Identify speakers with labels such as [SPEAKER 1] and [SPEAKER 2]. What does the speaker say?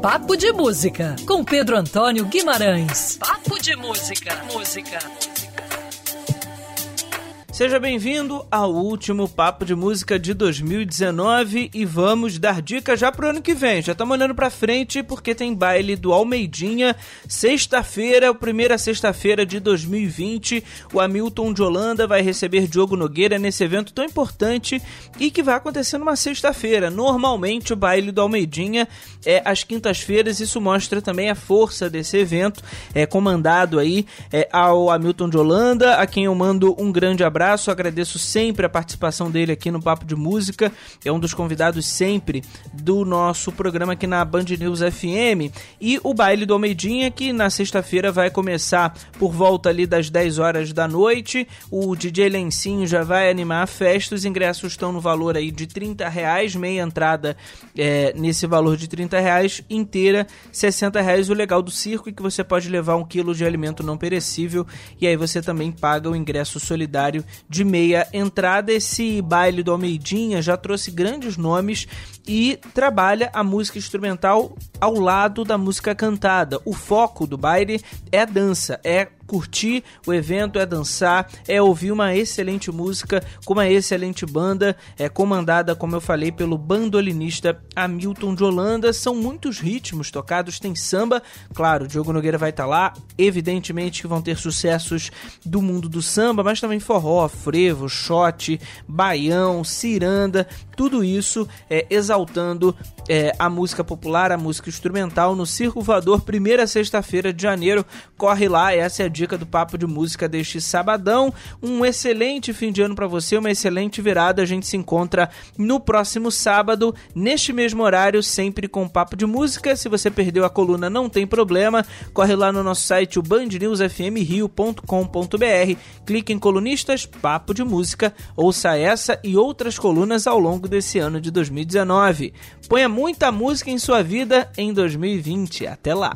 [SPEAKER 1] Papo de Música, com Pedro Antônio Guimarães. Papo de Música. Música.
[SPEAKER 2] Seja bem-vindo ao último Papo de Música de 2019 e vamos dar dicas já pro ano que vem. Já estamos olhando pra frente porque tem baile do Almeidinha, sexta-feira, primeira sexta-feira de 2020. O Hamilton de Holanda vai receber Diogo Nogueira nesse evento tão importante e que vai acontecer numa sexta-feira. Normalmente o baile do Almeidinha é às quintas-feiras, isso mostra também a força desse evento, é comandado aí é, ao Hamilton de Holanda, a quem eu mando um grande abraço abraço, agradeço sempre a participação dele aqui no Papo de Música. É um dos convidados sempre do nosso programa aqui na Band News FM. E o baile do Almeidinha, que na sexta-feira vai começar por volta ali das 10 horas da noite. O DJ Lencinho já vai animar a festa. Os ingressos estão no valor aí de 30 reais, meia entrada é, nesse valor de 30 reais, inteira 60 reais. O legal do circo é que você pode levar um quilo de alimento não perecível e aí você também paga o ingresso solidário de meia entrada. Esse baile do Almeidinha já trouxe grandes nomes e trabalha a música instrumental ao lado da música cantada. O foco do baile é a dança, é curtir o evento, é dançar, é ouvir uma excelente música com uma excelente banda, é comandada, como eu falei, pelo bandolinista Hamilton de Holanda. São muitos ritmos tocados, tem samba, claro, Diogo Nogueira vai estar tá lá, evidentemente que vão ter sucessos do mundo do samba, mas também forró, frevo, shot, baião, ciranda, tudo isso é, exaltando é, a música popular, a música instrumental no Circo Voador, primeira sexta-feira de janeiro. Corre lá, essa é a dica do Papo de Música deste sabadão. Um excelente fim de ano para você, uma excelente virada. A gente se encontra no próximo sábado, neste mesmo horário, sempre com Papo de Música. Se você perdeu a coluna, não tem problema. Corre lá no nosso site, o bandnewsfmrio.com.br. Clique em colunistas, Papo de Música. Ouça essa e outras colunas ao longo desse ano de 2019. Ponha muita música em sua vida em 2020. Até lá!